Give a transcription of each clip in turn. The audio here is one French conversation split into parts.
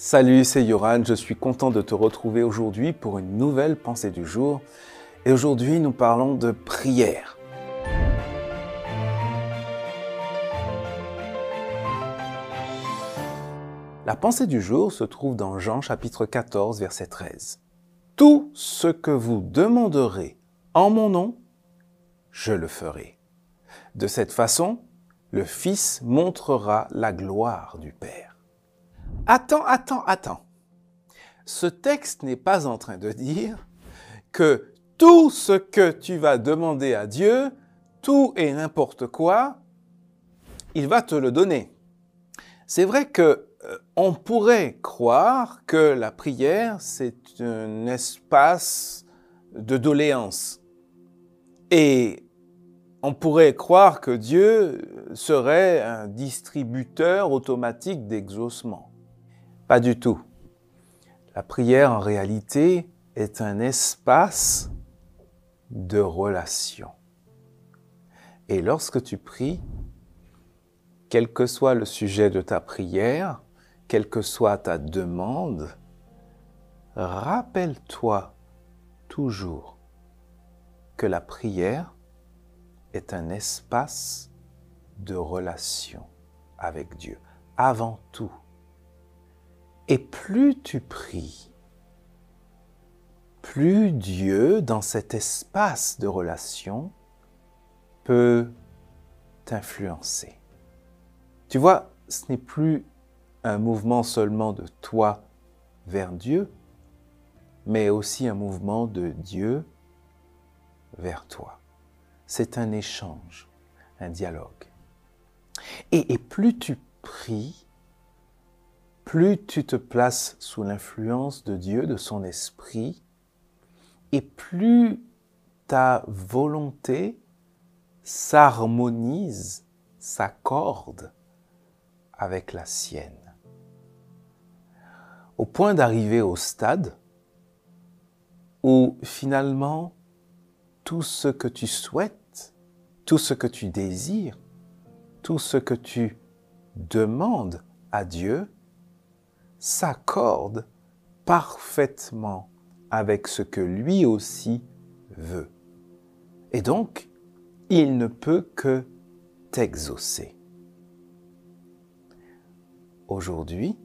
Salut, c'est Yoran, je suis content de te retrouver aujourd'hui pour une nouvelle pensée du jour. Et aujourd'hui, nous parlons de prière. La pensée du jour se trouve dans Jean chapitre 14, verset 13. Tout ce que vous demanderez en mon nom, je le ferai. De cette façon, le Fils montrera la gloire du Père. Attends, attends, attends. Ce texte n'est pas en train de dire que tout ce que tu vas demander à Dieu, tout et n'importe quoi, il va te le donner. C'est vrai que euh, on pourrait croire que la prière, c'est un espace de doléance. Et on pourrait croire que Dieu serait un distributeur automatique d'exaucement. Pas du tout. La prière, en réalité, est un espace de relation. Et lorsque tu pries, quel que soit le sujet de ta prière, quelle que soit ta demande, rappelle-toi toujours que la prière est un espace de relation avec Dieu, avant tout. Et plus tu pries, plus Dieu, dans cet espace de relation, peut t'influencer. Tu vois, ce n'est plus un mouvement seulement de toi vers Dieu, mais aussi un mouvement de Dieu vers toi. C'est un échange, un dialogue. Et, et plus tu pries, plus tu te places sous l'influence de Dieu, de son esprit, et plus ta volonté s'harmonise, s'accorde avec la sienne. Au point d'arriver au stade où finalement tout ce que tu souhaites, tout ce que tu désires, tout ce que tu demandes à Dieu s'accorde parfaitement avec ce que lui aussi veut. Et donc, il ne peut que t'exaucer. Aujourd'hui,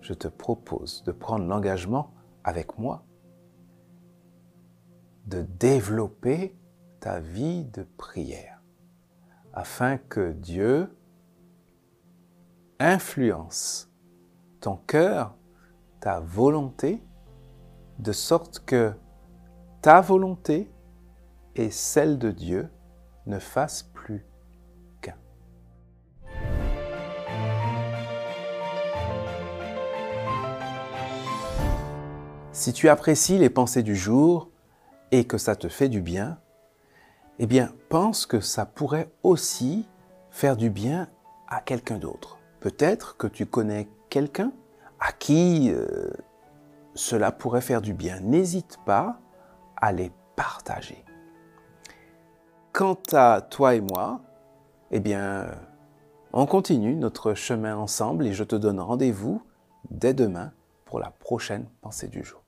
je te propose de prendre l'engagement avec moi de développer ta vie de prière afin que Dieu influence ton cœur, ta volonté, de sorte que ta volonté et celle de Dieu ne fassent plus qu'un. Si tu apprécies les pensées du jour et que ça te fait du bien, eh bien, pense que ça pourrait aussi faire du bien à quelqu'un d'autre. Peut-être que tu connais quelqu'un à qui euh, cela pourrait faire du bien. N'hésite pas à les partager. Quant à toi et moi, eh bien, on continue notre chemin ensemble et je te donne rendez-vous dès demain pour la prochaine pensée du jour.